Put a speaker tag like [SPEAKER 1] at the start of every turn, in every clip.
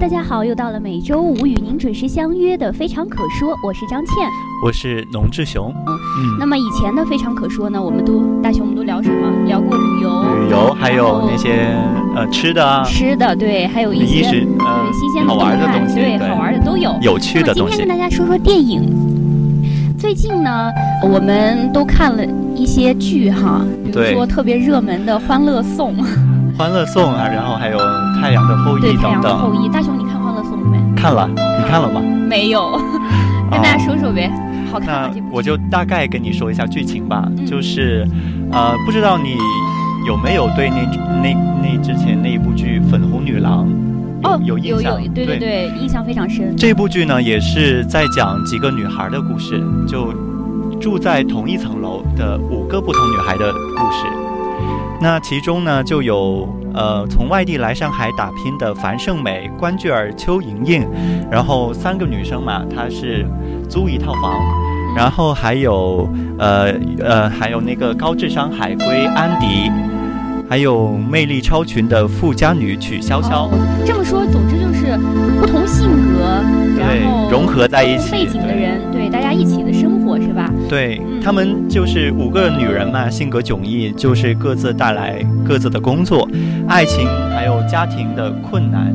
[SPEAKER 1] 大家好，又到了每周五与您准时相约的《非常可说》，我是张倩，
[SPEAKER 2] 我是龙志雄。
[SPEAKER 1] 嗯，嗯那么以前的《非常可说》呢，我们都大雄，我们都聊什么？聊过旅游，
[SPEAKER 2] 旅游，还有那些呃吃的啊，
[SPEAKER 1] 吃的，对，还有一些
[SPEAKER 2] 呃
[SPEAKER 1] 新鲜
[SPEAKER 2] 好玩的东西，
[SPEAKER 1] 对，好玩的都有，
[SPEAKER 2] 有趣的
[SPEAKER 1] 东西。今天跟大家说说电影。最近呢，我们都看了一些剧哈，比如说特别热门的《欢乐颂》。
[SPEAKER 2] 欢乐颂啊，然后还有《太阳的后裔》
[SPEAKER 1] 等等。太阳的后裔，大雄，你看《欢乐颂》没？
[SPEAKER 2] 看了，你看了吗？
[SPEAKER 1] 没有，跟大家说说呗。好看吗？
[SPEAKER 2] 我就大概跟你说一下剧情吧。就是，呃，不知道你有没有对那那那之前那一部剧《粉红女郎》
[SPEAKER 1] 哦
[SPEAKER 2] 有印象？
[SPEAKER 1] 对对对，印象非常深。
[SPEAKER 2] 这部剧呢，也是在讲几个女孩的故事，就住在同一层楼的五个不同女孩的故事。那其中呢，就有呃从外地来上海打拼的樊胜美、关雎尔、邱莹莹，然后三个女生嘛，她是租一套房，然后还有呃呃还有那个高智商海归安迪，还有魅力超群的富家女曲潇潇。
[SPEAKER 1] 这么说，总之就是不同性格，然后
[SPEAKER 2] 融合在一起
[SPEAKER 1] 背景的人，对大家一起的生活是吧？
[SPEAKER 2] 对他们就是五个女人嘛，性格迥异，就是各自带来各自的工作、爱情还有家庭的困难，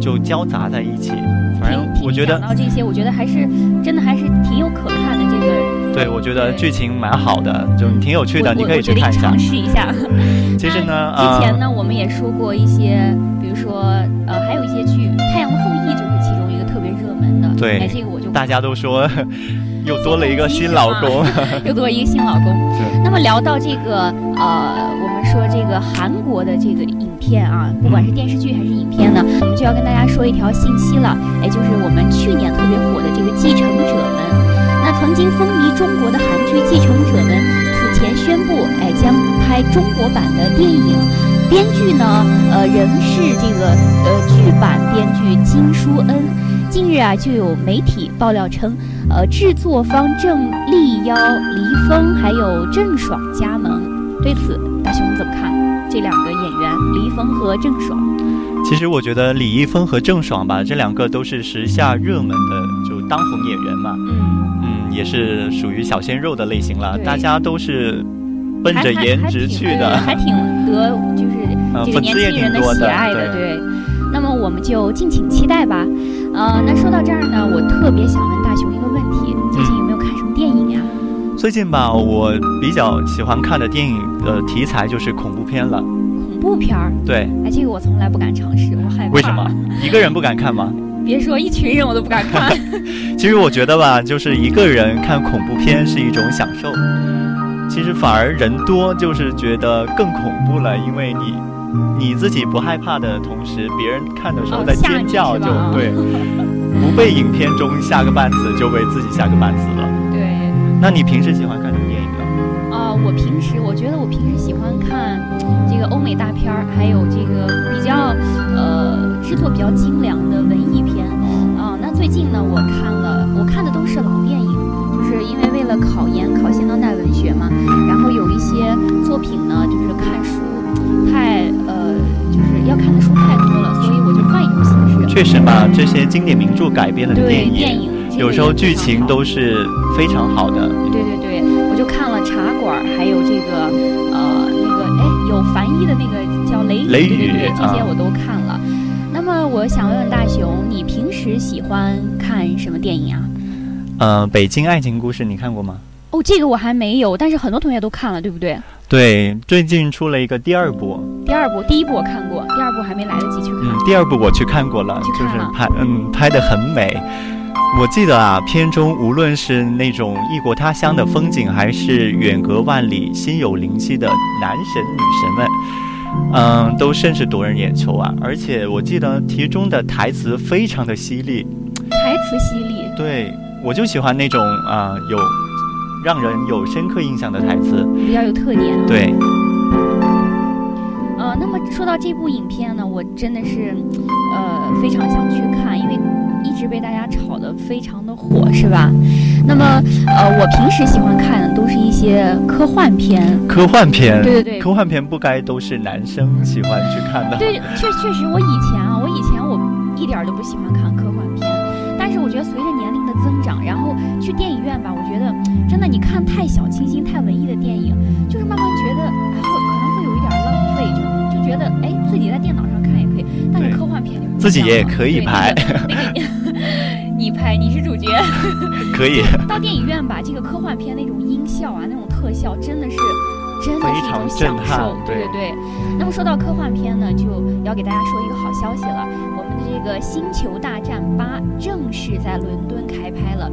[SPEAKER 2] 就交杂在一起。反正我觉得
[SPEAKER 1] 讲到这些，我觉得还是真的还是挺有可看的。这个
[SPEAKER 2] 对，我觉得剧情蛮好的，就挺有趣的，你可以去看一下。
[SPEAKER 1] 尝试一下。
[SPEAKER 2] 其实呢，
[SPEAKER 1] 之前呢，我们也说过一些，比如说呃，还有一些剧，《太阳的后裔》就是其中一个特别热门的。
[SPEAKER 2] 对，
[SPEAKER 1] 这个
[SPEAKER 2] 大家都说。又多了一个新老公，
[SPEAKER 1] 又多一个新老公。那么聊到这个，呃，我们说这个韩国的这个影片啊，不管是电视剧还是影片呢，我们就要跟大家说一条信息了，哎，就是我们去年特别火的这个《继承者们》。那曾经风靡中国的韩剧《继承者们》，此前宣布，哎，将拍中国版的电影。编剧呢，呃，仍是这个呃剧版编剧金书恩。近日啊，就有媒体爆料称。呃，制作方正力邀黎峰还有郑爽加盟，对此大雄怎么看？这两个演员黎峰和郑爽，
[SPEAKER 2] 其实我觉得李易峰和郑爽吧，这两个都是时下热门的就当红演员嘛，嗯嗯，也是属于小鲜肉的类型了，大家都是奔着颜值去的，
[SPEAKER 1] 还挺得就是 这个年轻人的喜爱的，对。那么我们就敬请期待吧。呃，那说到这儿呢，我特别想问大雄一个问题：最近有没有看什么电影呀？
[SPEAKER 2] 最近吧，我比较喜欢看的电影的题材就是恐怖片了。
[SPEAKER 1] 恐怖片儿？
[SPEAKER 2] 对。
[SPEAKER 1] 哎，这个我从来不敢尝试，我害怕。
[SPEAKER 2] 为什么？一个人不敢看吗？
[SPEAKER 1] 别说一群人我都不敢看。
[SPEAKER 2] 其实我觉得吧，就是一个人看恐怖片是一种享受。其实反而人多就是觉得更恐怖了，因为你。你自己不害怕的同时，别人看的时候在尖叫，就对，不被影片中吓个半死，就被自己吓个半死了。
[SPEAKER 1] 对。
[SPEAKER 2] 那你平时喜欢看什么电影呢？
[SPEAKER 1] 啊，我平时我觉得我平时喜欢看这个欧美大片儿，还有这个比较呃制作比较精良的文艺片。啊，那最近呢，我看了，我看的都是老电影，就是因为为了考研考现当代文学嘛，然后有一些作品呢，就是看书。太呃，就是要看的书太多了，所以我就换一种形式。
[SPEAKER 2] 确实嘛，这些经典名著改编的电
[SPEAKER 1] 影，电影
[SPEAKER 2] 有时候剧情都是非常好的。
[SPEAKER 1] 对对对，我就看了《茶馆》，还有这个呃那个哎有樊一的那个叫《雷
[SPEAKER 2] 雷雨》，
[SPEAKER 1] 这些我都看了。那么我想问问大雄，你平时喜欢看什么电影啊？
[SPEAKER 2] 呃，《北京爱情故事》你看过吗？
[SPEAKER 1] 哦，这个我还没有，但是很多同学都看了，对不对？
[SPEAKER 2] 对，最近出了一个第二部。
[SPEAKER 1] 第二部，第一部我看过，第二部还没来得及去看。
[SPEAKER 2] 嗯，第二部我去看过了，就是拍，嗯，拍的很美。我记得啊，片中无论是那种异国他乡的风景，还是远隔万里、心有灵犀的男神女神们，嗯，都甚是夺人眼球啊。而且我记得题中的台词非常的犀利，
[SPEAKER 1] 台词犀利。
[SPEAKER 2] 对，我就喜欢那种啊有。让人有深刻印象的台词，
[SPEAKER 1] 比较有特点。
[SPEAKER 2] 对。
[SPEAKER 1] 呃，那么说到这部影片呢，我真的是，呃，非常想去看，因为一直被大家炒得非常的火，是吧？那么，呃，我平时喜欢看的都是一些科幻片。
[SPEAKER 2] 科幻片。
[SPEAKER 1] 对对对。
[SPEAKER 2] 科幻片不该都是男生喜欢去看的。
[SPEAKER 1] 对，确确实，我以前啊，我以前我一点儿都不喜欢看科幻片。但是我觉得随着年龄的增长，然后去电影院吧，我觉得真的你看太小清新、太文艺的电影，自己也可以
[SPEAKER 2] 拍。
[SPEAKER 1] 你拍你是主角，
[SPEAKER 2] 可以
[SPEAKER 1] 到电影院吧，这个科幻片那种音效啊，那种特效真的是。真的是一种享受，对对对。那么说到科幻片呢，就要给大家说一个好消息了，我们的这个《星球大战八》正式在伦敦开拍了。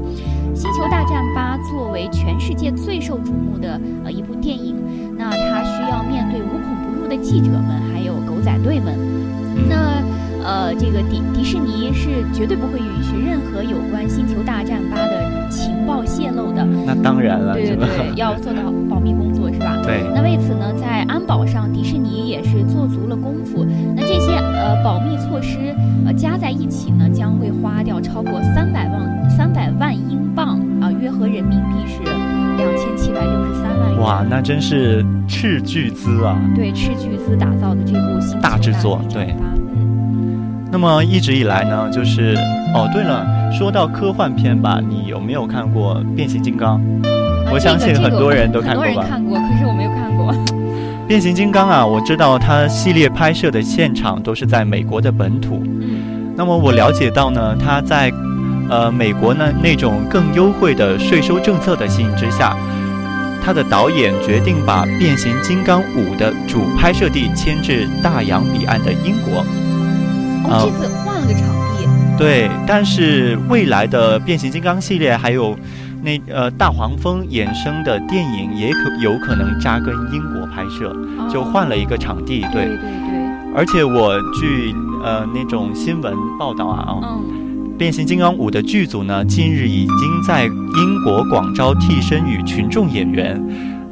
[SPEAKER 1] 《星球大战八》作为全世界最受瞩目的呃一部电影，那它需要面对无孔不入的记者们，还有狗仔队们。那呃，这个迪迪士尼是绝对不会允许任何有关《星球大战八》的情报泄露的。
[SPEAKER 2] 那当然了，
[SPEAKER 1] 对对对，要做到保密工作是吧？
[SPEAKER 2] 对。
[SPEAKER 1] 那为此呢，在安保上，迪士尼也是做足了功夫。那这些呃保密措施呃加在一起呢，将会花掉超过三百万三百万英镑啊，约合人民币是两千七百六十三万元。
[SPEAKER 2] 哇，那真是斥巨资啊！
[SPEAKER 1] 对，斥巨资打造的这部新
[SPEAKER 2] 大制作，对。那么一直以来呢，就是哦，对了，说到科幻片吧，你有没有看过《变形金刚》？我相信很多人都看过吧。很
[SPEAKER 1] 多人看过，可是我没有看过。
[SPEAKER 2] 变形金刚啊，我知道它系列拍摄的现场都是在美国的本土。
[SPEAKER 1] 嗯。
[SPEAKER 2] 那么我了解到呢，它在呃美国呢那种更优惠的税收政策的吸引之下，他的导演决定把《变形金刚五》的主拍摄地迁至大洋彼岸的英国。
[SPEAKER 1] 哦，这次换了个场地。
[SPEAKER 2] 对，但是未来的变形金刚系列还有那呃大黄蜂衍生的电影也可有可能扎根英国拍摄，就换了一个场地。
[SPEAKER 1] 对对对。
[SPEAKER 2] 而且我据呃那种新闻报道啊，嗯，变形金刚五的剧组呢近日已经在英国广招替身与群众演员，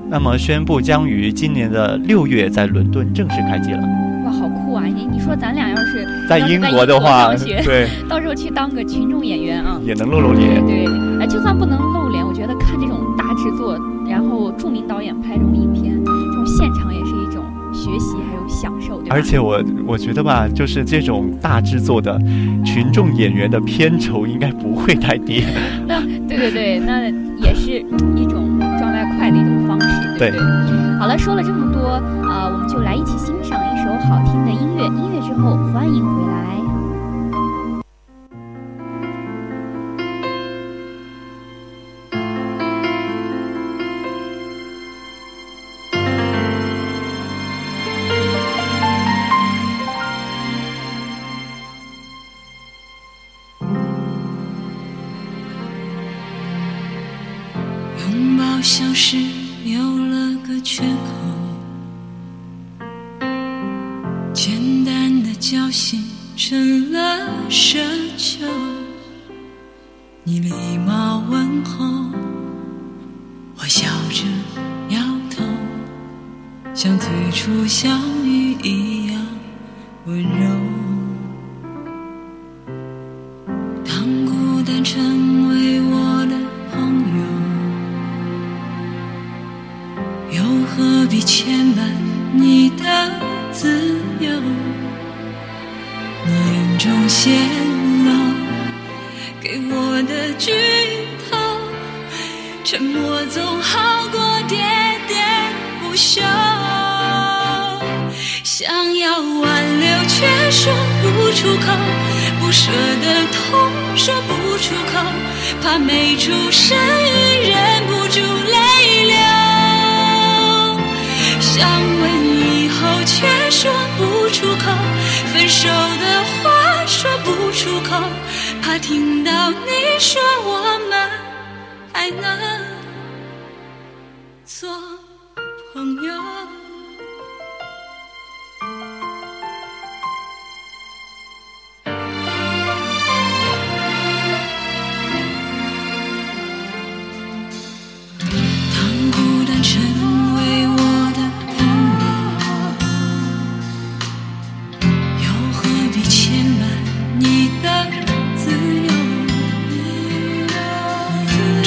[SPEAKER 2] 那么宣布将于今年的六月在伦敦正式开机了。
[SPEAKER 1] 哇好酷啊！你你说咱俩要是
[SPEAKER 2] 在英国的话，对，
[SPEAKER 1] 到时候去当个群众演员啊，
[SPEAKER 2] 也能露露脸。
[SPEAKER 1] 对，哎，就算不能露脸，我觉得看这种大制作，然后著名导演拍这种影片，这种现场也是一种学习还有享受。
[SPEAKER 2] 对而且我我觉得吧，就是这种大制作的群众演员的片酬应该不会太低。
[SPEAKER 1] 那对对对，那也是一种赚外快的一种对？好了，说了这么多，啊，我们就来一起欣赏一首好听的音乐。音乐之后，欢迎回来。
[SPEAKER 3] we know 怕没出声音忍不住泪流。想问以后，却说不出口；分手的话说不出口，怕听到你说我们还能做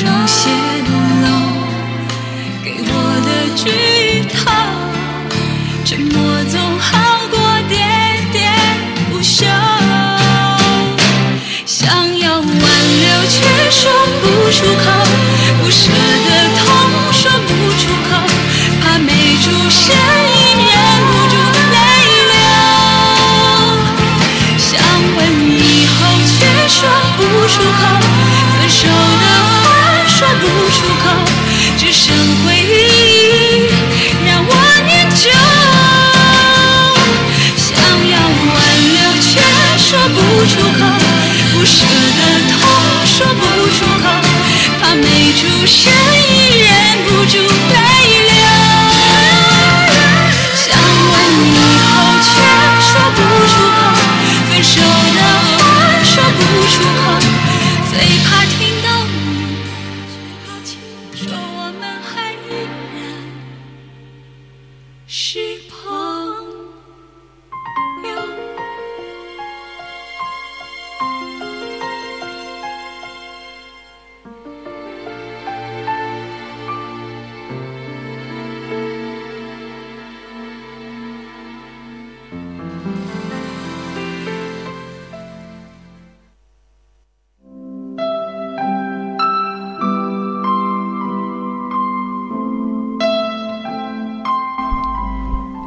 [SPEAKER 3] 有些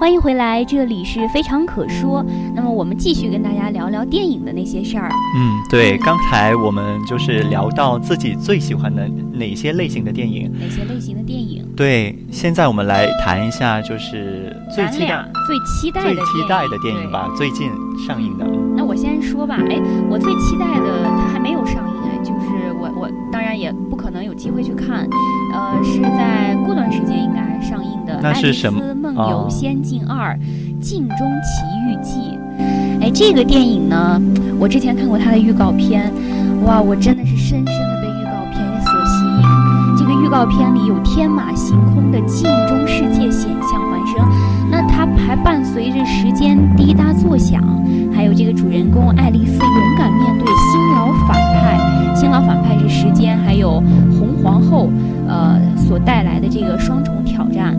[SPEAKER 1] 欢迎回来，这里是非常可说。那么我们继续跟大家聊聊电影的那些事儿。
[SPEAKER 2] 嗯，对，刚才我们就是聊到自己最喜欢的哪些类型的电影。
[SPEAKER 1] 哪些类型的电影？
[SPEAKER 2] 对，现在我们来谈一下，就是最期待、
[SPEAKER 1] 最期待的
[SPEAKER 2] 最期待的电影吧，最近上映的。
[SPEAKER 1] 那我先说吧，哎，我最期待的它还没有上映哎，就是我我当然也不可能有机会去看，呃，是在过段时间应该上映的《
[SPEAKER 2] 那
[SPEAKER 1] 爱丽
[SPEAKER 2] 是什么
[SPEAKER 1] 丝梦
[SPEAKER 2] 哦
[SPEAKER 1] 游仙境二：镜中奇遇记》。哎，这个电影呢，我之前看过它的预告片，哇，我真的是深深的被预告片所吸引。这个预告片里有天马行空的镜中世界险象环生，那它还伴随着时间滴答作响，还有这个主人公爱丽丝勇敢面对新老反派，新老反派是时间还有红皇后，呃所带来的这个双重挑战。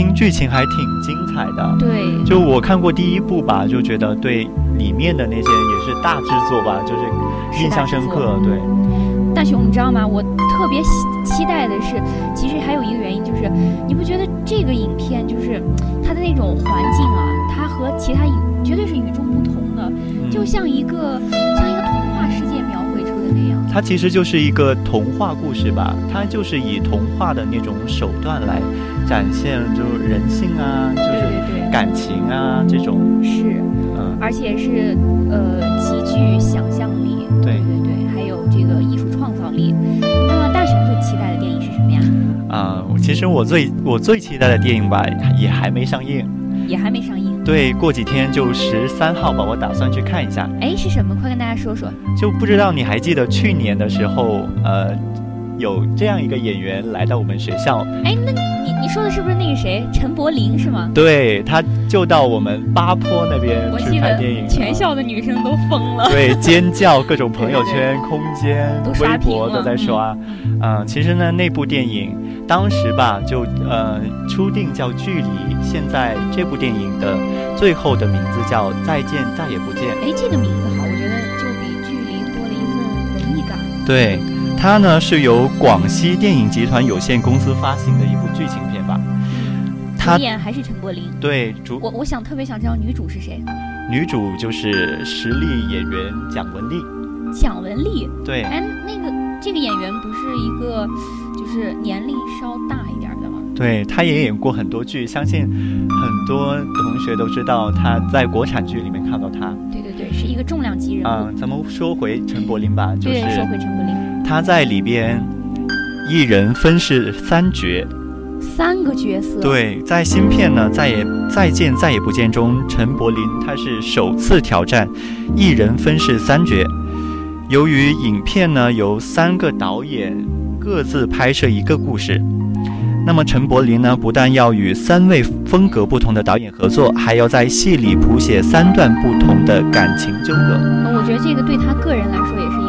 [SPEAKER 2] 嗯，听剧情还挺精彩的。
[SPEAKER 1] 对，
[SPEAKER 2] 就我看过第一部吧，就觉得对里面的那些也是大制作吧，就是印象深刻。对，
[SPEAKER 1] 大雄，你知道吗？我特别期期待的是，其实还有一个原因就是，你不觉得这个影片就是它的那种环境啊，它和其他影绝对是与众不同的，
[SPEAKER 2] 嗯
[SPEAKER 1] 就像一个像一个童话世界描绘出的那样。
[SPEAKER 2] 它其实就是一个童话故事吧，它就是以童话的那种手段来展现，就是人性啊，就是感情啊这种，
[SPEAKER 1] 是，
[SPEAKER 2] 嗯，
[SPEAKER 1] 而且是呃极具想象力，
[SPEAKER 2] 对
[SPEAKER 1] 对对，还有这个艺术创造力。那么大雄最期待的电影是什么呀？
[SPEAKER 2] 啊、其实我最我最期待的电影吧，也还没上映。
[SPEAKER 1] 也还没上映。
[SPEAKER 2] 对，过几天就十三号吧，我打算去看一下。
[SPEAKER 1] 哎，是什么？快跟大家说说。
[SPEAKER 2] 就不知道你还记得去年的时候，呃，有这样一个演员来到我们学校，
[SPEAKER 1] 哎，那你你说的是不是那个谁，陈柏霖是吗？
[SPEAKER 2] 对，他就到我们八坡那边去拍电影，
[SPEAKER 1] 全校的女生都疯了。
[SPEAKER 2] 对 尖叫，各种朋友圈、空间微博都在刷。嗯、其实呢，那部电影当时吧，就呃初定叫《距离》，现在这部电影的最后的名字叫《再见再也不见》。
[SPEAKER 1] 哎，这个名字好，我觉得就比距离多了一份文艺感。
[SPEAKER 2] 对，它呢是由广西电影集团有限公司发行的一部剧情片吧。它
[SPEAKER 1] 主演还是陈柏霖。
[SPEAKER 2] 对主
[SPEAKER 1] 我我想特别想知道女主是谁，
[SPEAKER 2] 女主就是实力演员蒋雯丽。
[SPEAKER 1] 蒋雯丽。
[SPEAKER 2] 对，
[SPEAKER 1] 哎，那个这个演员不是一个就是年龄稍大一点的吗？
[SPEAKER 2] 对，她也演过很多剧，相信很多同学都知道她在国产剧里面看到她。
[SPEAKER 1] 对对对，是一个重量级人物。
[SPEAKER 2] 嗯，咱们说回陈柏霖吧，就
[SPEAKER 1] 对，
[SPEAKER 2] 是
[SPEAKER 1] 说回陈柏霖，
[SPEAKER 2] 她在里边一人分饰三角。
[SPEAKER 1] 三个角色。。
[SPEAKER 2] 对，在新片呢《再也再见再也不见》中，陈柏霖他是首次挑战一人分饰三角。由于影片呢由三个导演各自拍摄一个故事，那么陈柏霖呢不但要与三位风格不同的导演合作，还要在戏里谱写三段不同的感情纠葛。
[SPEAKER 1] 呃我觉得这个对他个人来说也是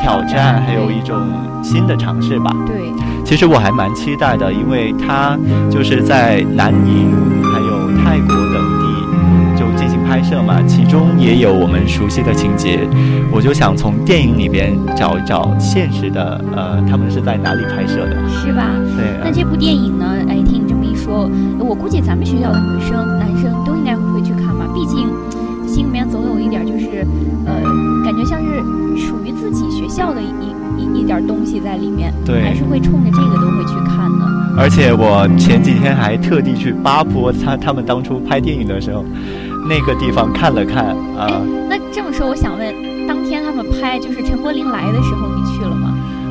[SPEAKER 2] 挑战，还有一种新的尝试吧。
[SPEAKER 1] 对，
[SPEAKER 2] 其实我还蛮期待的，因为他就是在南宁还有泰国等地就进行拍摄嘛，其中也有我们熟悉的情节，我就想从电影里边找一找现实的，呃，他们是在哪里拍摄的？
[SPEAKER 1] 是吧？
[SPEAKER 2] 对，
[SPEAKER 1] 那这部电影呢？哎，听你这么一说，我估计咱们学校的女生、男生都应该会去看吧。毕竟心里面总有一点就是，呃，感觉像是属于自己学校的一一一点东西在里面，
[SPEAKER 2] 对
[SPEAKER 1] 还是会冲着这个都会去看的。
[SPEAKER 2] 而且我前几天还特地去巴坡，他他们当初拍电影的时候，那个地方看了看啊、
[SPEAKER 1] 哎，那这么说，我想问，当天他们拍就是陈柏霖来的时候？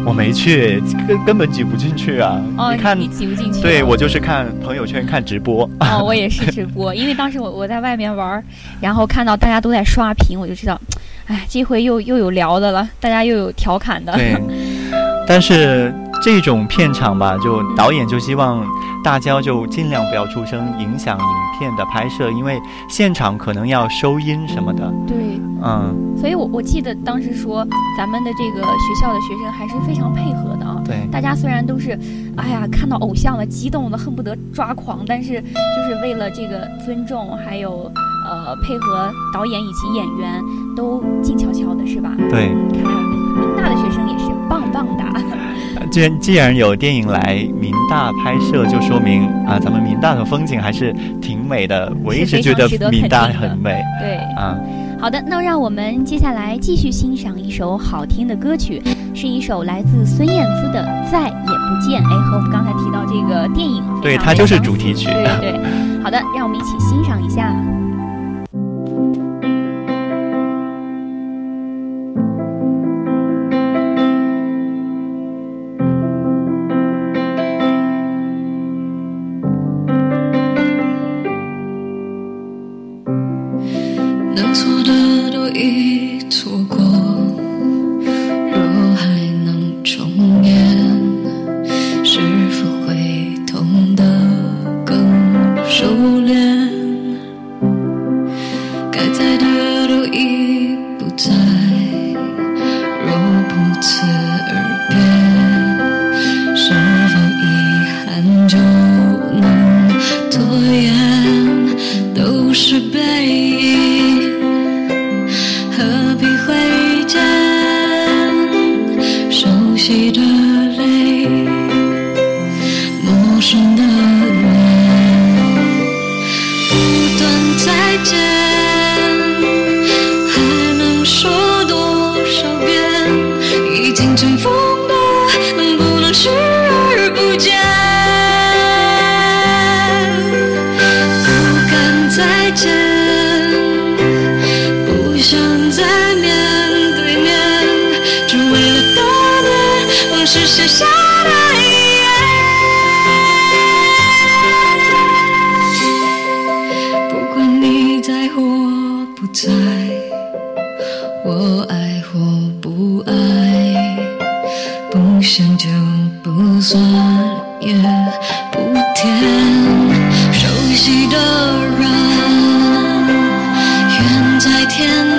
[SPEAKER 2] 我没去，根根本挤不进去啊！
[SPEAKER 1] 哦，
[SPEAKER 2] 你看，
[SPEAKER 1] 你挤不进去。
[SPEAKER 2] 对我就是看朋友圈看直播。
[SPEAKER 1] 哦，我也是直播，因为当时我我在外面玩，然后看到大家都在刷屏，我就知道，哎，这回又又有聊的了，大家又有调侃的。
[SPEAKER 2] 对，但是这种片场吧，就导演就希望大家就尽量不要出声，影响影片的拍摄，因为现场可能要收音什么的。
[SPEAKER 1] 对，
[SPEAKER 2] 嗯，
[SPEAKER 1] 所以我我记得当时说，咱们的这个学校的学生还是非常配合的啊。
[SPEAKER 2] 对，
[SPEAKER 1] 大家虽然都是，哎呀，看到偶像了，激动的恨不得抓狂，但是就是为了这个尊重，还有呃配合导演以及演员，都静悄悄的，是吧？
[SPEAKER 2] 对。
[SPEAKER 1] 看来民大的学生也是棒棒的。
[SPEAKER 2] 既然既然有电影来民大拍摄，就说明啊，咱们民大的风景还是挺美的。我一直觉得民大很美。
[SPEAKER 1] 对
[SPEAKER 2] 啊。
[SPEAKER 1] 好的，那让我们接下来继续欣赏一首好听的歌曲，是一首来自孙燕姿的《再也不见》。哎，和我们刚才提到这个电影，
[SPEAKER 2] 对，它就是主题曲。
[SPEAKER 1] 对对对。好的，让我们一起欣赏一下。
[SPEAKER 3] 的人。远在天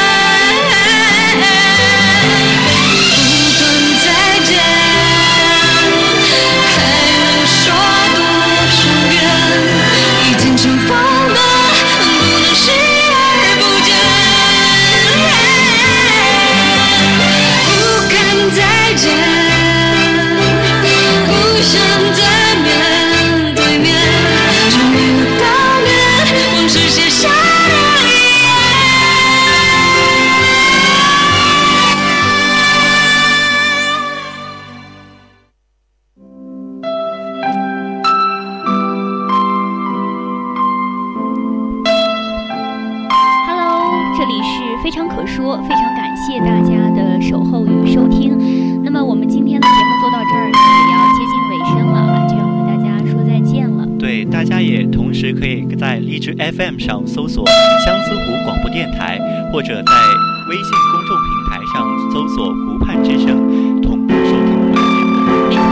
[SPEAKER 2] 荔枝 FM 上搜索相思湖广播电台，或者在微信公众平台上搜索“湖畔之声”，同步收听我们的节目。
[SPEAKER 1] 没错，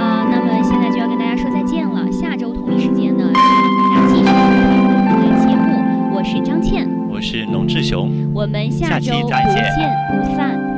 [SPEAKER 1] 啊、那么现在就要跟大家说再见了。下周同一时间呢，希望大家继续收听我们的节目。我是张倩，
[SPEAKER 2] 我是龙志雄。
[SPEAKER 1] 我们下
[SPEAKER 2] 下期
[SPEAKER 1] 周不
[SPEAKER 2] 再见
[SPEAKER 1] 见不散。